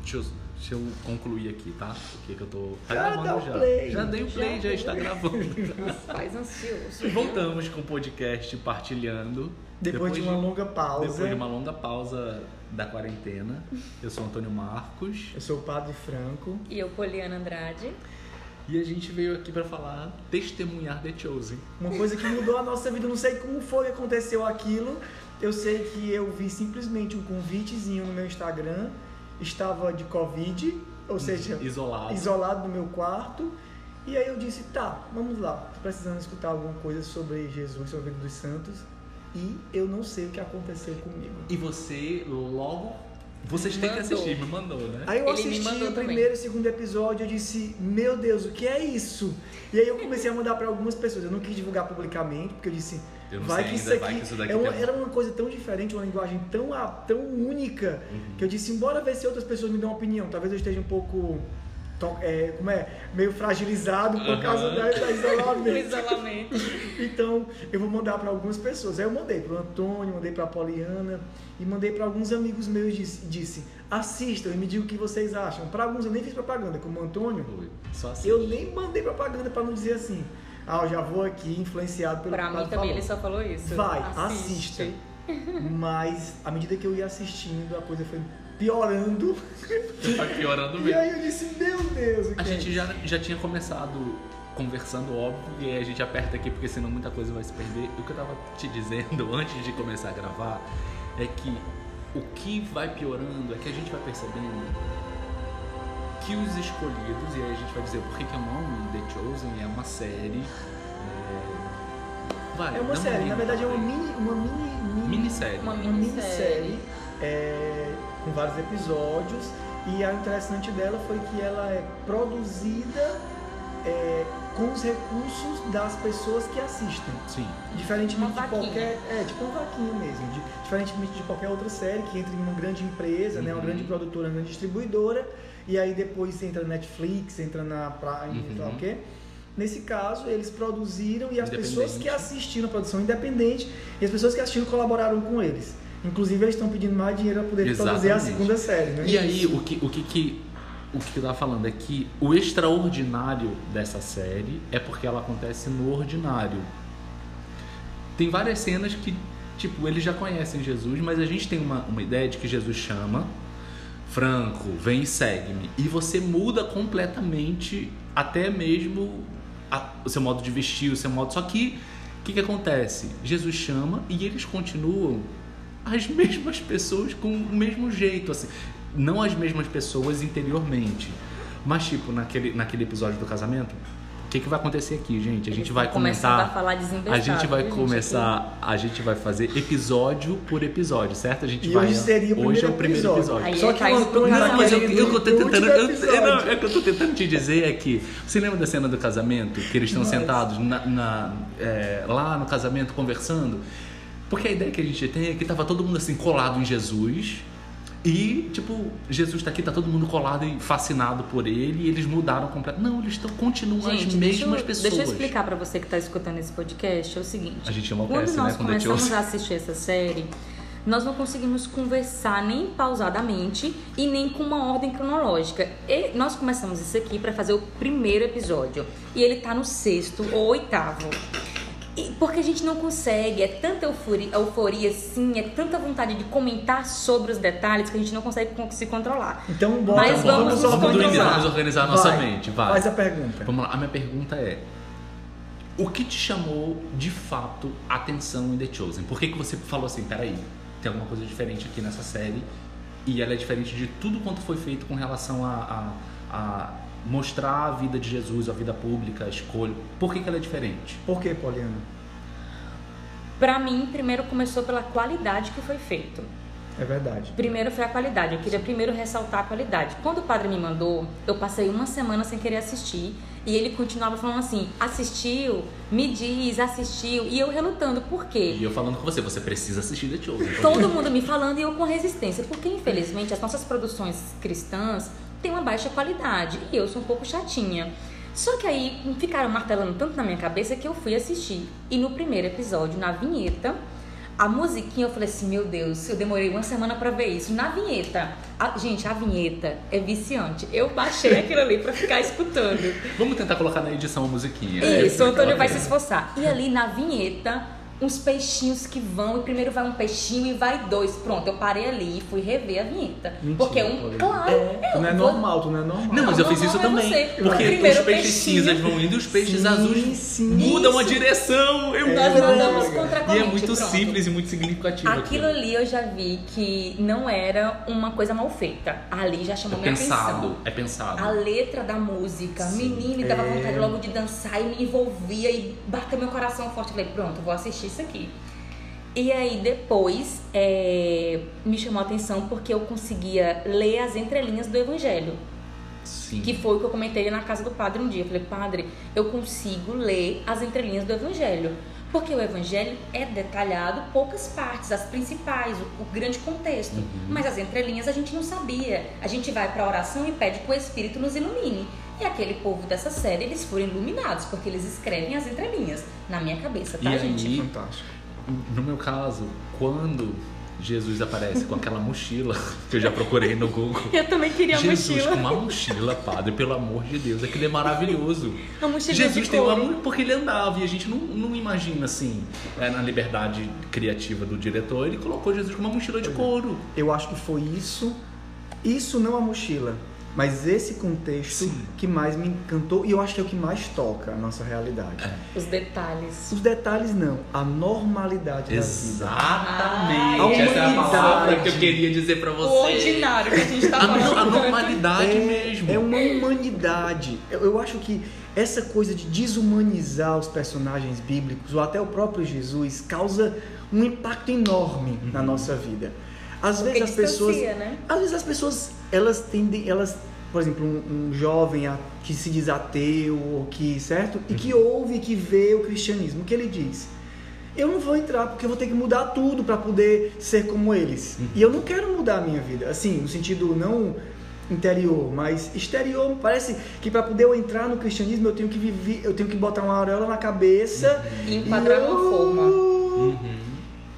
Deixa eu, deixa eu concluir aqui, tá? O que que eu tô. Tá Já gravando já. play. Já dei o play, já, Já está gravando. Faz ansioso. Voltamos com o podcast Partilhando. Depois, de uma longa pausa. Depois de uma longa pausa da quarentena. Eu sou Antônio Marcos. Eu sou o Padre Franco. E eu, Poliana Andrade. E a gente veio aqui pra falar, testemunhar The Chosen. Uma coisa que mudou a nossa vida. Eu não sei como foi que aconteceu aquilo. Eu sei que eu vi simplesmente um convitezinho no meu Instagram. Estava de Covid, ou seja, Isolado. isolado no meu quarto. E aí eu disse, tá, vamos lá. Tô precisando escutar alguma coisa sobre Jesus, sobre a vida dos santos. E eu não sei o que aconteceu comigo. E você logo. Vocês têm que assistir, me mandou, né? Aí eu Ele assisti o também. primeiro e segundo episódio, eu disse, meu Deus, o que é isso? E aí eu comecei a mandar para algumas pessoas. Eu não quis divulgar publicamente, porque eu disse, Eu não vai sei que isso ainda, aqui, vai que isso daqui é uma- tem- era uma coisa tão diferente, uma linguagem tão, a- tão única, Uhum. que eu disse, embora ver se outras pessoas me dão uma opinião, talvez eu esteja um pouco, to- é, como é, meio fragilizado por Aham. causa da, da isolamento. isolamento. Então, eu vou mandar para algumas pessoas. Aí eu mandei para o Antônio, mandei para a Poliana e mandei para alguns amigos meus e disse, disse, assistam e me digam o que vocês acham. Para alguns eu nem fiz propaganda, como o Antônio, assim. eu nem mandei propaganda para não dizer assim, ah, eu já vou aqui influenciado pelo Pra que o mim também falou. ele só falou isso. Vai, Assiste. assista. Mas à medida que eu ia assistindo, a coisa foi piorando. Tá piorando E mesmo. aí eu disse, meu Deus, o que A é gente isso? já, já tinha começado conversando, óbvio, e aí a gente aperta aqui porque senão muita coisa vai se perder. O que eu tava te dizendo antes de começar a gravar é que o que vai piorando é que a gente vai percebendo que os escolhidos, e aí a gente vai dizer por que que eu amo The Chosen, é uma série. É, vai, É uma série, na verdade é uma mini, uma mini, mini minissérie. Uma minissérie é, com vários episódios e a interessante dela foi que ela é produzida é, com os recursos das pessoas que assistem. Sim. Diferentemente Uma de qualquer. É, tipo uma vaquinha mesmo. de- diferentemente de qualquer outra série que entra em uma grande empresa, né, uma Uhum. grande produtora, uma grande distribuidora, e aí depois entra na Netflix, entra na Prime, Uhum. lá o quê. Nesse caso, eles produziram e as pessoas que assistiram a produção independente e as pessoas que assistiram colaboraram com eles. Inclusive, eles estão pedindo mais dinheiro para poder produzir a Exatamente. segunda série, né? E aí, o que, o que que o que tava falando é que o extraordinário dessa série é porque ela acontece no ordinário. Tem várias cenas que, tipo, eles já conhecem Jesus, mas a gente tem uma, uma ideia de que Jesus chama, Franco, vem e segue-me. E você muda completamente até mesmo a- o seu modo de vestir, o seu modo. Só que o que, que acontece? Jesus chama e eles continuam as mesmas pessoas com o mesmo jeito, assim. Não as mesmas pessoas interiormente. Mas, tipo, naquele, naquele episódio do casamento, que, que vai acontecer aqui, gente? A gente vai comentar. a falar. A gente vai gente? começar, a gente vai fazer episódio por episódio, certo? A gente E vai. hoje seria o hoje é o primeiro episódio. episódio. Só que faz o Antônio tudo Não, mas eu, eu, eu tô tentando. Eu, não, é que eu tô tentando te dizer é que. Você lembra da cena do casamento? Que eles estão sentados na, na- é, lá no casamento conversando? Porque a ideia que a gente tem é que tava todo mundo assim colado em Jesus. E, tipo, Jesus tá aqui, tá todo mundo colado e fascinado por ele, e eles mudaram completamente. Não, eles tão, continuam Gente, as deixa eu, mesmas pessoas. deixa eu explicar pra você que tá escutando esse podcast, é o seguinte. A gente Quando enlouquece, nós né? Quando começamos a assistir essa série, nós não conseguimos conversar nem pausadamente e nem com uma ordem cronológica. E nós começamos isso aqui pra fazer o primeiro episódio. E ele tá no sexto ou oitavo. E porque a gente não consegue, é tanta euforia, euforia sim, é tanta vontade de comentar sobre os detalhes que a gente não consegue con- se controlar. Então, bora, Mas vamos nos vamos, organizar, controlar. vamos organizar a nossa Vai, mente, vai. Faz a pergunta. Vamos lá, a minha pergunta é: o que te chamou de fato a atenção em The Chosen? Por que, que você falou assim, peraí, tem alguma coisa diferente aqui nessa série e ela é diferente de tudo quanto foi feito com relação a, a, a mostrar a vida de Jesus, a vida pública, a escolha. Por que, que ela é diferente? Por que, Poliana? Pra mim, primeiro começou pela qualidade que foi feito. É verdade. Primeiro foi a qualidade. Eu queria primeiro ressaltar a qualidade. Quando o padre me mandou, eu passei uma semana sem querer assistir. E ele continuava falando assim: assistiu, me diz, assistiu. E eu relutando, por quê? E eu falando com você, você precisa assistir The Chosen. Todo mundo me falando e eu com resistência. Porque, infelizmente, as nossas produções cristãs têm uma baixa qualidade. E eu sou um pouco chatinha. Só que aí ficaram martelando tanto na minha cabeça que eu fui assistir. E no primeiro episódio, na vinheta, A musiquinha, eu falei assim, meu Deus, eu demorei uma semana pra ver isso. Na vinheta, a- gente, a vinheta é viciante. Eu baixei aquilo ali pra ficar escutando. Vamos tentar colocar na edição a musiquinha. Isso, o Antônio vai se esforçar. E ali na vinheta, uns peixinhos que vão, e primeiro vai um peixinho e vai dois. Pronto, eu parei ali e fui rever a vinheta. Mentira, Porque é um. Claro, É, tu não é vou- normal, tu não é normal. Não, mas eu fiz isso é também. você. Porque Primeiro os peixes peixinho. cinzas vão indo e os peixes Sim, azuis sim. mudam a Isso. direção. Eu Nós amo. nadamos contra a E é muito pronto. simples e muito significativo. Aquilo ali eu já vi que não era uma coisa mal feita. Ali já chamou É minha pensado, atenção. é pensado. A letra da música, Sim. menino, e dava É. vontade logo de dançar e me envolvia e bateu meu coração forte. Eu Falei, pronto, vou assistir isso aqui. E aí depois é, me chamou a atenção porque eu conseguia ler as entrelinhas do evangelho. Sim. Que foi o que eu comentei na casa do padre um dia. Eu falei, padre, eu consigo ler as entrelinhas do Evangelho. Porque o Evangelho é detalhado poucas partes, as principais, o, o grande contexto. Uhum. Mas as entrelinhas a gente não sabia. A gente vai para a oração e pede que o Espírito nos ilumine. E aquele povo dessa série, eles foram iluminados, porque eles escrevem as entrelinhas. Na minha cabeça, tá, E gente? aí- Fantástico. No meu caso, quando Jesus aparece com aquela mochila que eu já procurei no Google. Eu também queria a Jesus mochila. com uma mochila, padre, pelo amor de Deus, aquilo é maravilhoso. Uma mochilinha Jesus de tem uma couro. mu- porque ele andava e a gente não, não imagina assim, é, na liberdade criativa do diretor, ele colocou Jesus com uma mochila de couro. Eu acho que foi isso, isso não a mochila, mas esse contexto Sim. que mais me encantou e eu acho que é o que mais toca a nossa realidade. Os detalhes. Os detalhes não, a normalidade da vida. Exatamente. Essa é a humanidade. palavra que eu queria dizer pra você. O ordinário que a gente tá no- a falando. normalidade é, mesmo. é uma humanidade. Eu, eu acho que essa coisa de desumanizar os personagens bíblicos, ou até o próprio Jesus, causa um impacto enorme na nossa vida. Às Porque vezes as pessoas. né? Às vezes as pessoas, elas tendem, elas, por exemplo, um, um jovem a- que se diz ateu, ou que, certo? E que ouve, que vê o cristianismo, o que ele diz? Eu não vou entrar porque eu vou ter que mudar tudo para poder ser como eles. E eu não quero mudar a minha vida, assim, no sentido não interior, mas exterior. Parece que para poder eu entrar no cristianismo eu tenho que viver, eu tenho que botar uma auréola na cabeça E enquadrar e uma eu- forma. Uhum.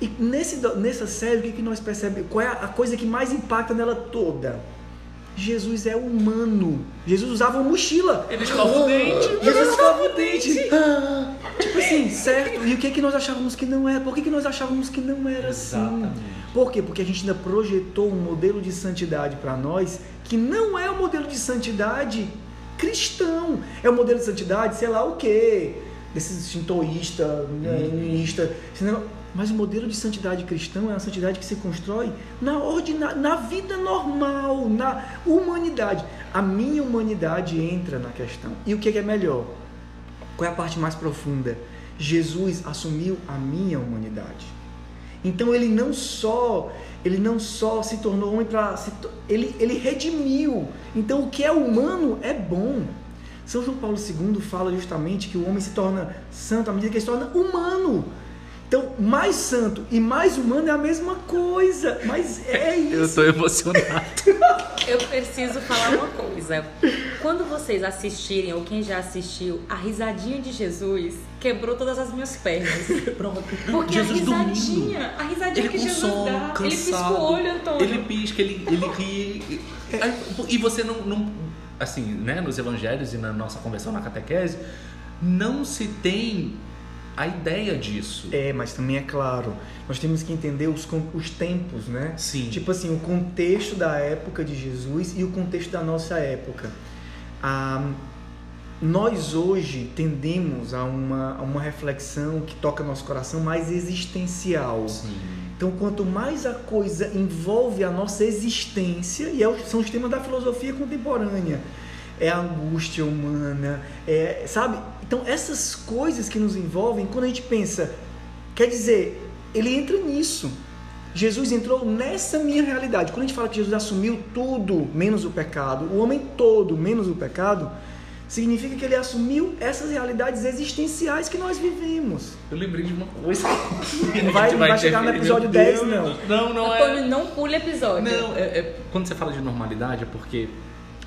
E nesse, nessa série, o que, que nós percebemos? Qual é a coisa que mais impacta nela toda? Jesus é humano. Jesus usava uma mochila. Ele escova o dente. Jesus escova o dente. Ah, tipo assim, certo? E o que, que nós achávamos que não era? Por que, que nós achávamos que não era assim? Exatamente. Por quê? Porque a gente ainda projetou um modelo de santidade para nós que não é o modelo de santidade cristão. É o modelo de santidade, sei lá o quê, desses shintoísta, né, hinduísta. Mas o modelo de santidade cristão é uma santidade que se constrói na, ordina, na vida normal, na humanidade. A minha humanidade entra na questão. E o que que é melhor? Qual é a parte mais profunda? Jesus assumiu a minha humanidade. Então ele não só ele não só se tornou homem para ele ele redimiu. Então o que é humano é bom. São João Paulo II fala justamente que o homem se torna santo à medida que ele se torna humano. Então, mais santo e mais humano é a mesma coisa, mas é isso. Eu tô emocionado. Eu preciso falar uma coisa. Quando vocês assistirem, ou quem já assistiu, a risadinha de Jesus quebrou todas as minhas pernas. Pronto. Porque Jesus a dormindo. risadinha, a risadinha Ele que Jesus sono, dá, cansado. ele pisca o olho, Antônio. Ele pisca, ele, ele ri. Aí, E você não, não. Assim, né? Nos evangelhos e na nossa conversão na catequese, não se tem a ideia disso. É, mas também é claro, nós temos que entender os, os tempos, né? Sim. Tipo assim, o contexto da época de Jesus e o contexto da nossa época. Ah, nós hoje tendemos a uma, a uma reflexão que toca nosso coração mais existencial. Sim. Então, quanto mais a coisa envolve a nossa existência, e é são os temas da filosofia contemporânea, é a angústia humana, é, sabe? Então, essas coisas que nos envolvem, quando a gente pensa, quer dizer, ele entra nisso. Jesus entrou nessa minha realidade. Quando a gente fala que Jesus assumiu tudo menos o pecado, o homem todo menos o pecado, significa que ele assumiu essas realidades existenciais que nós vivemos. Eu lembrei de uma coisa. Não vai, não vai chegar no episódio 10, não. Não, não é. Não pule episódio. Não, é, é- quando você fala de normalidade é porque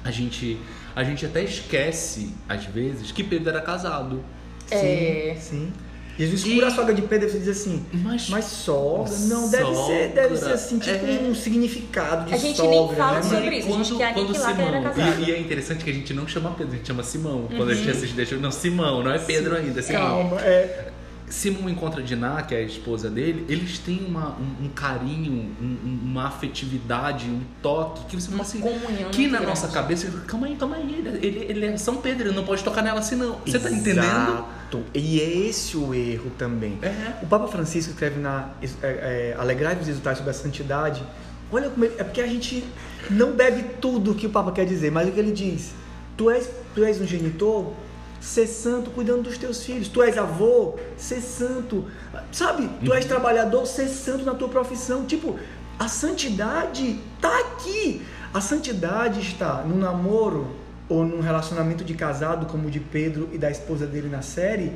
a gente, a gente até esquece, às vezes, que Pedro era casado. É. Sim, sim. Jesus cura E- a sogra de Pedro e você diz assim, Mas, mas sogra, não, deve ser, deve ser Sogra, assim, tipo é. um significado de A gente sogra, nem fala né? sobre isso, a gente quer nem que ele era casado. E, e é interessante que a gente não chama Pedro, a gente chama Simão. Quando a gente assiste, deixa não, Simão, não é Pedro ainda, é Simão. Calma, é, Simão encontra Diná, que é a esposa dele, eles têm uma, um, um carinho, um- um- uma afetividade, um toque, que você fala Uma assim, comunhão que na grande. nossa cabeça, calma aí, calma aí, ele, ele, ele é São Pedro, ele não pode tocar nela assim não. Você tá entendendo? Exato. E é esse o erro também. É. O Papa Francisco escreve na é, é, Alegrai-vos e exultai sobre a santidade. Olha como ele, é porque a gente não bebe tudo que o Papa quer dizer, mas o que ele diz? Tu és, tu és um genitor, ser santo cuidando dos teus filhos. Tu és avô, ser santo. Sabe? Tu és trabalhador, ser santo na tua profissão. Tipo, a santidade tá aqui. A santidade está no namoro ou num relacionamento de casado, como o de Pedro e da esposa dele na série,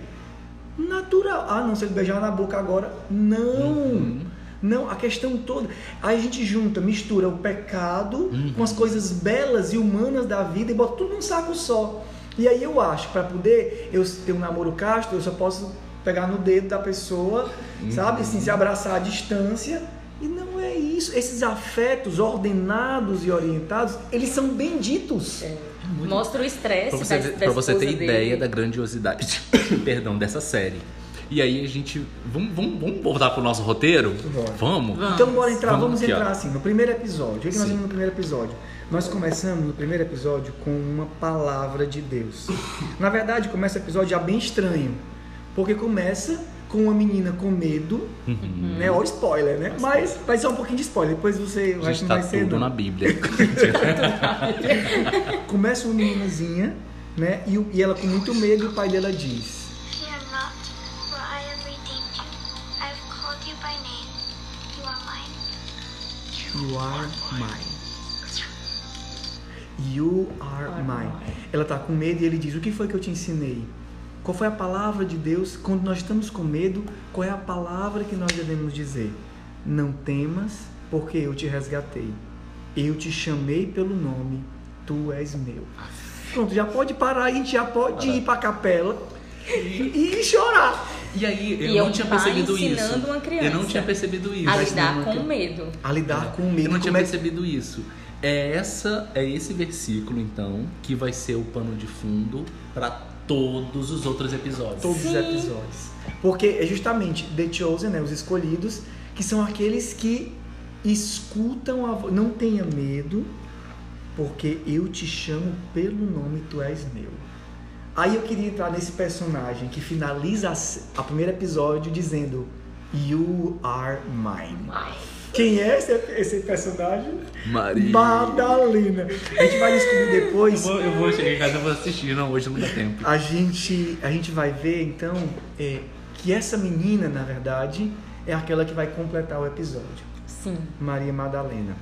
natural. Ah, não, se ele beijar na boca agora. Não! Uhum. Não, a questão toda. Aí a gente junta, mistura o pecado Uhum. com as coisas belas e humanas da vida e bota tudo num saco só. E aí eu acho, para poder eu ter um namoro casto, eu só posso pegar no dedo da pessoa, Uhum. sabe? Assim, se abraçar à distância. E não é isso. Esses afetos ordenados e orientados, eles são benditos. Mostra o estresse Pra você, da, da pra você ter dele. ideia da grandiosidade, perdão, dessa série. E aí a gente, vamos, vamos, vamos voltar pro nosso roteiro? Bora. Vamos? Então bora entrar, Vamos vamos, ó. entrar assim, no primeiro episódio. O que, é que nós vimos no primeiro episódio? Nós começamos no primeiro episódio com uma palavra de Deus. Na verdade, começa o episódio já bem estranho. Porque começa com uma menina com medo, Uhum. né? Ó, spoiler, né? Mas vai ser um pouquinho de spoiler, depois você não tá vai ser. tudo na Bíblia. Começa uma meninazinha, né? E, e ela com muito medo, e o pai dela diz: You are mine. You are mine. Ela está com medo e ele diz: O que foi que eu te ensinei? Qual foi a palavra de Deus? Quando nós estamos com medo, qual é a palavra que nós devemos dizer? Não temas, porque eu te resgatei. Eu te chamei pelo nome, tu és meu. Pronto, já pode parar, a gente já pode ir para a capela e, e chorar. E aí, eu E é não um tinha percebido isso. uma criança Eu não tinha percebido isso. A lidar não, com medo. A lidar com o medo. Eu não tinha é- percebido isso. É essa, é esse versículo então que vai ser o pano de fundo para todos os outros episódios. todos os Sim. episódios. Porque é justamente The Chosen, né, os escolhidos, que são aqueles que escutam a voz. Não tenha medo, porque eu te chamo pelo nome, tu és meu. Aí eu queria entrar nesse personagem que finaliza a primeiro episódio dizendo You are mine. Quem é esse, esse personagem? Maria. Madalena. A gente vai descobrir Eu depois. vou, eu vou chegar em casa e vou assistir. Não, hoje não dá tempo. a gente, a gente vai ver então é, que essa menina, na verdade, é aquela que vai completar o episódio, Sim. Maria Madalena.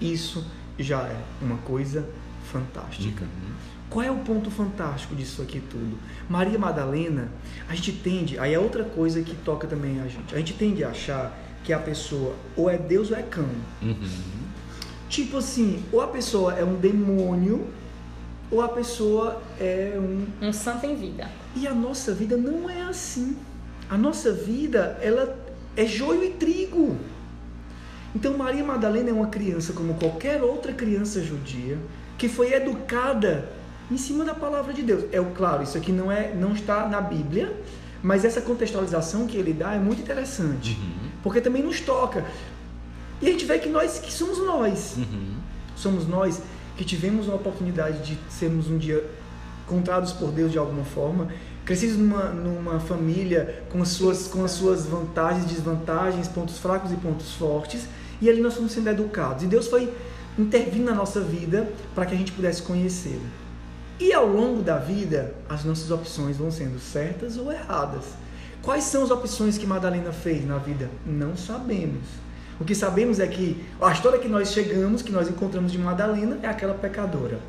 Isso já é uma coisa fantástica. Qual é o ponto fantástico disso aqui tudo? Maria Madalena, a gente tende, aí é outra coisa que toca também a gente. A gente tende a achar que a pessoa ou é Deus ou é cão. Uhum. Tipo assim, ou a pessoa é um demônio, ou a pessoa é um Um santo em vida. E a nossa vida não é assim. A nossa vida, ela é joio e trigo. Então Maria Madalena é uma criança como qualquer outra criança judia que foi educada em cima da palavra de Deus. É claro, isso aqui não é não está na Bíblia, mas essa contextualização que ele dá é muito interessante, Uhum. porque também nos toca. E a gente vê que nós que somos nós Uhum. somos nós que tivemos a oportunidade de sermos um dia encontrados por Deus de alguma forma, crescidos numa, numa família com as, suas, com as suas vantagens, desvantagens, pontos fracos e pontos fortes, e ali nós fomos sendo educados. E Deus foi intervindo na nossa vida para que a gente pudesse conhecê-lo. E ao longo da vida, as nossas opções vão sendo certas ou erradas. Quais são as opções que Madalena fez na vida? Não sabemos. O que sabemos é que a história que nós chegamos, que nós encontramos de Madalena, é aquela pecadora.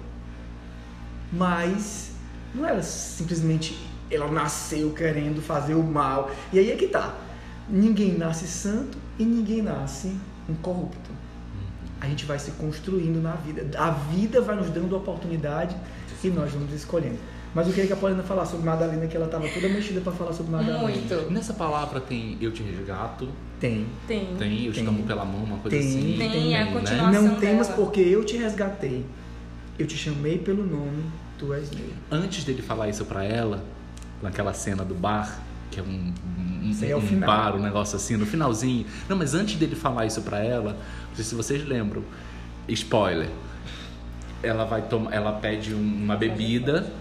Mas não era simplesmente ela nasceu querendo fazer o mal. E aí é que tá. Ninguém nasce santo e ninguém nasce um corrupto. A gente vai se construindo na vida. A vida vai nos dando oportunidade e nós vamos escolhendo. Mas o que, é que a Paulina falar sobre Madalena, que ela tava toda mexida pra falar sobre Madalena? Muito. Nessa palavra tem eu te resgato, Tem. Tem. tem eu te Tem. tomo pela mão, uma coisa Tem, assim. Tem, a né? continuação. Não temas dela. porque eu te resgatei. Eu te chamei pelo nome, tu és meu. Antes dele falar isso pra ela, naquela cena do bar, que é um, um, é o um final. bar, um negócio assim, no finalzinho. Não, mas antes dele falar isso pra ela, não sei se vocês lembram, spoiler. Ela vai tomar, ela pede um- uma bebida,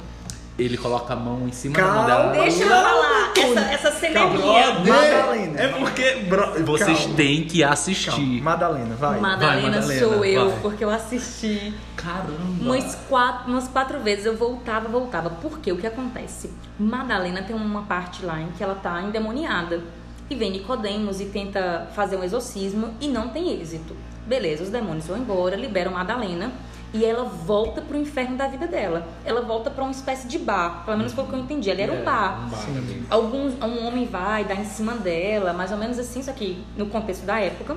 ele coloca a mão em cima da mão Calma, dela. Deixa eu falar. Essa, essa cena é Calma, minha. Madalena. É porque bro, vocês Calma. têm que assistir. Calma. Madalena, vai. Madalena, Vai, Madalena, sou eu, vai. porque eu assisti Caramba. umas quatro, umas quatro vezes. Eu voltava, voltava. Por quê? O que acontece? Madalena tem uma parte lá em que ela tá endemoniada. E vem Nicodemos e tenta fazer um exorcismo e não tem êxito. Beleza, os demônios vão embora, liberam Madalena e ela volta pro inferno da vida dela. Ela volta pra uma espécie de bar, pelo menos foi o que eu entendi. Ali era um É, bar. um bar. Alguns, um homem vai dar em cima dela, mais ou menos assim, isso aqui no contexto da época.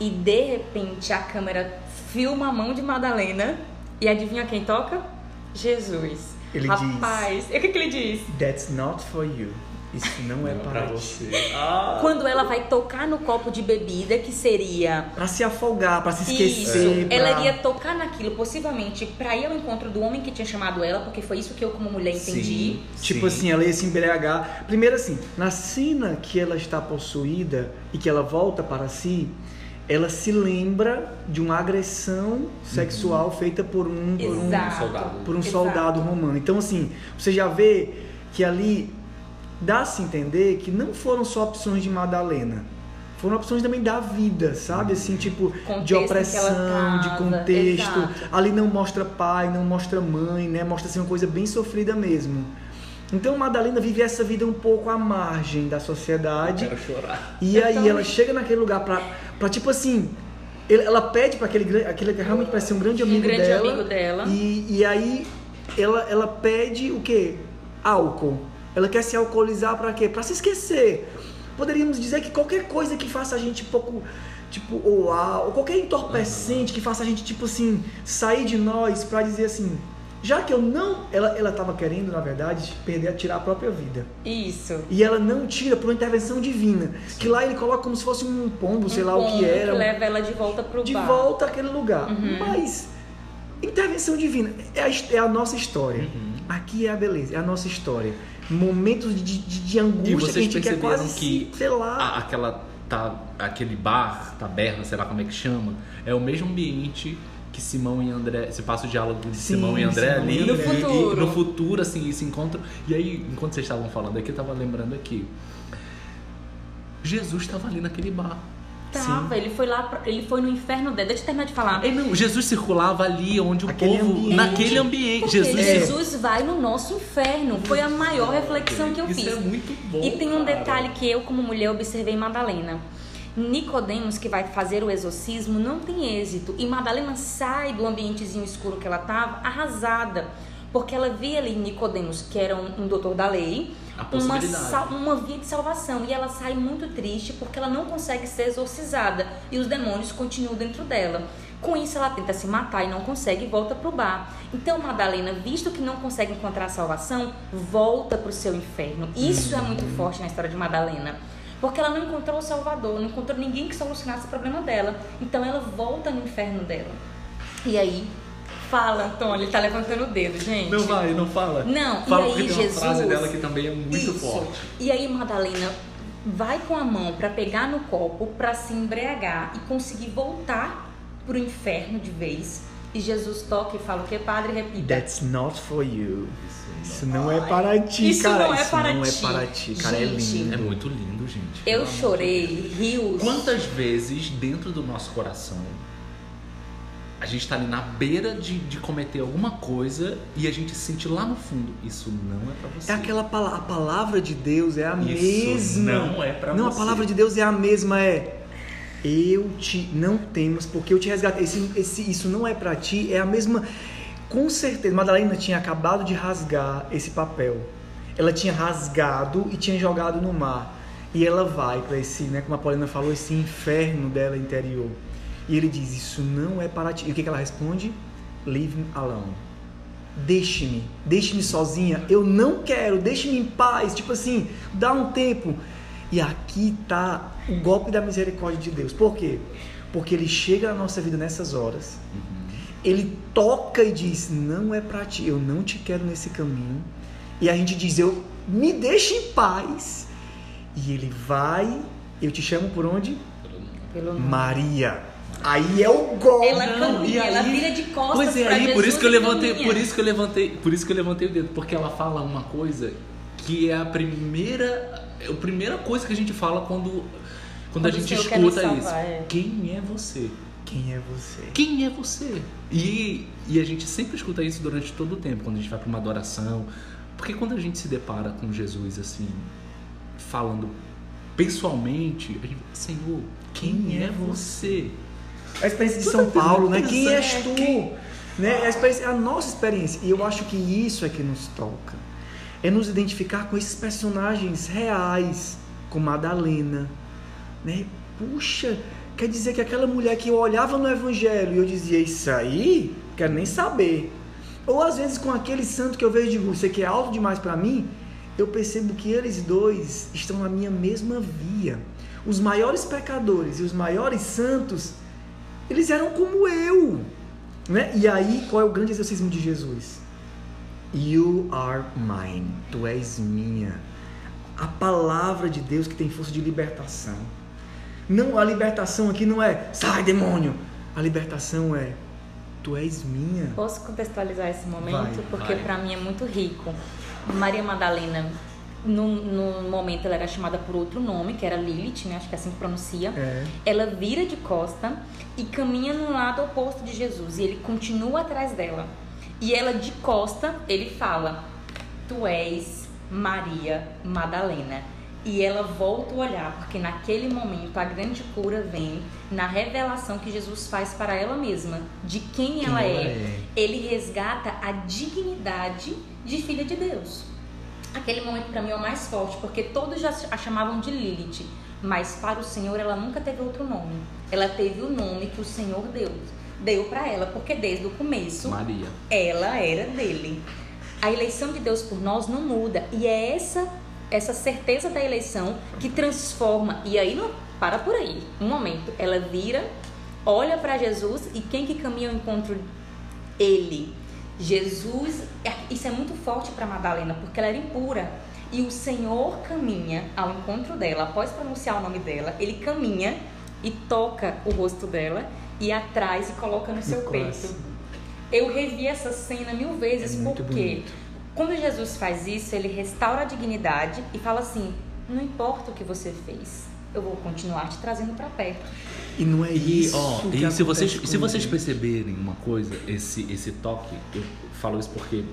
E de repente a câmera filma a mão de Madalena e adivinha quem toca? Jesus. Ele Rapaz, e o que, que ele diz? That's not for you. Isso não é para você. Ah. Quando ela vai tocar no copo de bebida, que seria Pra se afogar, pra se Isso, esquecer. pra- ela iria tocar naquilo, possivelmente, pra ir ao encontro do homem que tinha chamado ela, porque foi isso que eu, como mulher, entendi. Tipo assim, ela ia se embriagar. Primeiro assim, na cena que ela está possuída e que ela volta para si, ela se lembra de uma agressão sexual feita por um, por um, soldado. por um Exato. soldado romano. Então assim, você já vê que ali dá-se a entender que não foram só opções de Madalena. Foram opções também da vida, sabe? Assim, tipo, Contexto de opressão, de contexto. exato. Ali não mostra pai, não mostra mãe, né? Mostra assim, uma coisa bem sofrida mesmo. Então Madalena vive essa vida um pouco à margem da sociedade. Quero chorar. E Eu aí também. ela chega naquele lugar pra, pra tipo assim. Ela pede pra aquele, aquele que realmente parece ser um grande Um amigo grande dela. amigo dela. E, e aí ela, ela pede o quê? Álcool. Ela quer se alcoolizar pra quê? Pra se esquecer. Poderíamos dizer que qualquer coisa que faça a gente um pouco. Tipo, ou, ou qualquer entorpecente que faça a gente, tipo assim, sair de nós pra dizer assim. Já que eu não. Ela, ela tava querendo, na verdade, perder, tirar a própria vida. Isso. E ela não tira por uma intervenção divina. Que lá ele coloca como se fosse um pombo, sei Um lá o pombo que era. um leva ela de volta pro de bar. volta àquele lugar. Uhum. Mas, intervenção divina é a, é a nossa história. Uhum. Aqui é a beleza, é a nossa história. Momentos de, de, de angústia E que a vocês gente quer perceberam quase, que sei lá. a- aquela tá, aquele bar, taberna, sei lá como é que chama, é o mesmo ambiente que Simão e André, se passa o diálogo de Sim, Simão e André Simão e ali, No e- e- futuro. no futuro assim, eles se encontram. E aí, enquanto vocês estavam falando aqui, eu tava lembrando aqui. Jesus estava ali naquele bar. Tava, ele foi lá, pra- ele foi no inferno dela. Deixa eu terminar de falar. É, não, Jesus circulava ali onde o Aquele povo, ambiente. naquele ambiente, Porque Jesus É. Jesus vai no nosso inferno. Foi a maior reflexão que eu Isso fiz. é muito bom. E tem um cara. detalhe que eu, como mulher, observei em Madalena. Nicodemos, que vai fazer o exorcismo, não tem êxito. E Madalena sai do ambientezinho escuro que ela estava, arrasada. Porque ela via ali Nicodemos, que era um, um doutor da lei, uma, uma via de salvação. E ela sai muito triste porque ela não consegue ser exorcizada. E os demônios continuam dentro dela. Com isso, ela tenta se matar e não consegue e volta pro bar. Então, Madalena, visto que não consegue encontrar a salvação, volta pro seu inferno. Isso é muito forte na história de Madalena. Porque ela não encontrou o Salvador, não encontrou ninguém que solucionasse o problema dela. Então, ela volta no inferno dela. E aí, fala, Antônio, ele tá levantando o dedo, gente. Não vai, não fala. Não, fala e aí tem uma Jesus. frase dela que também é muito Isso. forte. E aí Madalena vai com a mão pra pegar no copo pra se embriagar e conseguir voltar pro inferno de vez. E Jesus toca e fala o que, padre? Repita. That's not for you. Isso não é para ti, Isso cara. não é Isso para não ti. é para ti, cara. É Gente, lindo. É muito lindo, gente. Eu chorei, rios. Quantas vezes dentro do nosso coração a gente tá ali na beira de, de cometer alguma coisa e a gente sente lá no fundo, isso não é pra você. É aquela palavra, a palavra de Deus é a Isso mesma. não é Não, você. a palavra de Deus é a mesma, é eu te não temas porque eu te resgatei. Esse, esse- isso não é pra ti, é a mesma. Com certeza, Madalena tinha acabado de rasgar esse papel. Ela tinha rasgado e tinha jogado no mar. E ela vai para esse, né, como a Paulina falou, esse inferno dela interior. E ele diz: Isso não é para ti. E o que, que ela responde? Leave me alone. deixe-me, deixe-me sozinha, eu não quero, deixe-me em paz, tipo assim, dá um tempo. E aqui tá o golpe da misericórdia de Deus. Por quê? Porque ele chega na nossa vida nessas horas, ele toca e diz: Não é para ti, eu não te quero nesse caminho. E a gente diz: Eu me deixa em paz. E ele vai, eu te chamo por onde? Pelo nome. Maria. Aí é o golpe. Ela Não, caminha, e ela aí- vira de costas Pois é, pra aí por Jesus isso que eu levantei, caminha. por isso que eu levantei, por isso que eu levantei o dedo, porque ela fala uma coisa que é a primeira, é a primeira coisa que a gente fala quando quando, a Quando o gente escuta isso. salvar, é. Quem é você? Quem é você? Quem é você? E, e a gente sempre escuta isso durante todo o tempo, quando a gente vai para uma adoração. Porque quando a gente se depara com Jesus, assim, falando pessoalmente, a gente Senhor, quem é você? A experiência de São Paulo, né? Quem és É, tu? quem- Né? A, experiência, a nossa experiência. E eu acho que isso é que nos toca. É nos identificar com esses personagens reais, com Madalena. Né? Puxa, quer dizer que aquela mulher que eu olhava no Evangelho e eu dizia, isso aí, quero nem saber. Ou às vezes com aquele santo que eu vejo de você que é alto demais para mim, eu percebo que eles dois estão na minha mesma via. Os maiores pecadores e os maiores santos, eles eram como eu. Né? E aí, qual é o grande exorcismo de Jesus? You are mine. Tu és minha. A palavra de Deus que tem força de libertação. Não, a libertação aqui não é sai demônio. A libertação é tu és minha. Posso contextualizar esse momento? Vai, Porque vai. pra mim é muito rico. Maria Madalena, no, no momento, ela era chamada por outro nome, que era Lilith, né? Acho que é assim que pronuncia. É. Ela vira de costa e caminha no lado oposto de Jesus. E ele continua atrás dela. E ela de costa, ele fala: Tu és Maria Madalena. E ela volta o olhar, porque naquele momento a grande cura vem na revelação que Jesus faz para ela mesma, de quem, ela, ela é. é. Ele resgata a dignidade de filha de Deus. Aquele momento para mim é o mais forte, porque todos já a chamavam de Lilith, mas para o Senhor ela nunca teve outro nome. Ela teve o nome que o Senhor deu, deu para ela, porque desde o começo Maria. ela era dele. A eleição de Deus por nós não muda e é essa essa certeza da eleição que transforma. E aí não para por aí. Um momento, ela vira, olha para Jesus e quem que caminha ao encontro ele. Jesus, isso é muito forte para Madalena, porque ela era impura. E o Senhor caminha ao encontro dela, após pronunciar o nome dela, ele caminha e toca o rosto dela e atrás e coloca no seu peito. Eu revi essa cena mil vezes É porque bonito. quando Jesus faz isso, ele restaura a dignidade e fala assim: não importa o que você fez, eu vou continuar te trazendo para perto. E não é E, isso. ó, que e se vocês, se vocês perceberem uma coisa, esse, esse toque, eu falo isso porque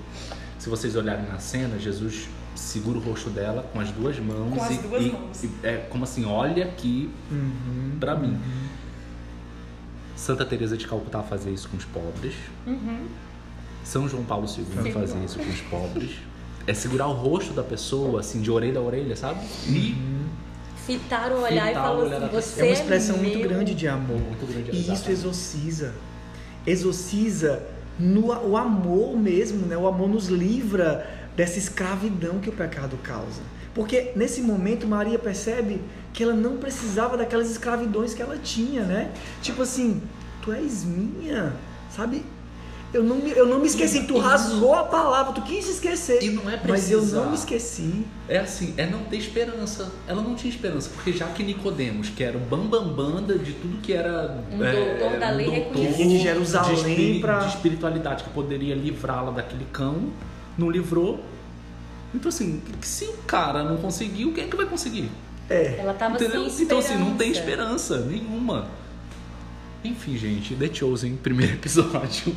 se vocês olharem na cena, Jesus segura o rosto dela com as duas mãos. Com as e, duas e- mãos. e é como assim, olha aqui Uhum. pra mim. Santa Teresa de Calcutá fazia isso com os pobres. São João Paulo II Sim. fazia isso com os pobres. É segurar o rosto da pessoa, assim, de orelha a orelha, sabe? E Fitar o olhar e Fitar o falar olhar assim: você É uma expressão meu. muito grande de amor. Muito grande, e isso exatamente. exorciza. Exorciza no, o amor mesmo, né? O amor nos livra dessa escravidão que o pecado causa. Porque nesse momento Maria percebe que ela não precisava daquelas escravidões que ela tinha, né? Tipo assim, tu és minha, sabe? Eu não, me- eu não me esqueci, tu Isso. rasgou a palavra, tu quis esquecer. E não é mas eu precisar. não me esqueci. É assim, é não ter esperança. Ela não tinha esperança, porque já que Nicodemos, que era o bambambanda de tudo que era Um é, doutor da lei reconhecido. Vinha de Jerusalém de, espiri- pra- de espiritualidade que poderia livrá-la daquele cão, não livrou. Então assim, se o cara não conseguiu, quem é que vai conseguir? É. Ela tava Entendeu? sem Então assim, não tem esperança nenhuma. Enfim, gente, The Chosen, primeiro episódio.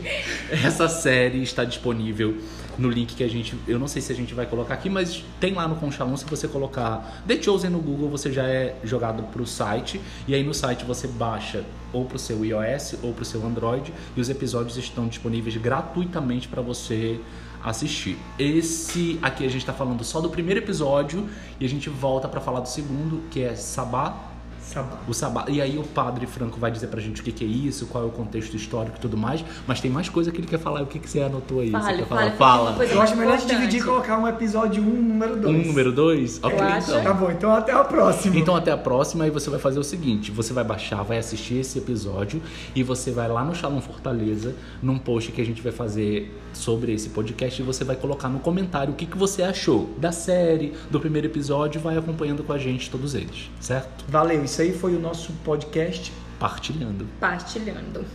Essa série está disponível no link que a gente. Eu não sei se a gente vai colocar aqui, mas tem lá no Concha 1. Se você colocar The Chosen no Google, você já é jogado para o site. E aí no site você baixa ou para o seu iOS ou para o seu Android. E os episódios estão disponíveis gratuitamente para você assistir. Esse aqui a gente está falando só do primeiro episódio. E a gente volta para falar do segundo, que é Sabá. Sabá. O sabá. E aí o padre Franco vai dizer pra gente o que, que é isso, qual é o contexto histórico e tudo mais. Mas tem mais coisa que ele quer falar. O que, que você anotou aí? você Fale, tem uma coisa Eu acho melhor a gente dividir e colocar um episódio 1, número 2. Um número dois? Ok, acha? então. Tá bom, então até a próxima. Então até a próxima aí você vai fazer o seguinte, você vai baixar, vai assistir esse episódio e você vai lá no Shalom Fortaleza, num post que a gente vai fazer sobre esse podcast e você vai colocar no comentário o que, que você achou da série, do primeiro episódio, vai acompanhando com a gente todos eles, certo? Valeu, isso aí foi o nosso podcast. Partilhando. Partilhando.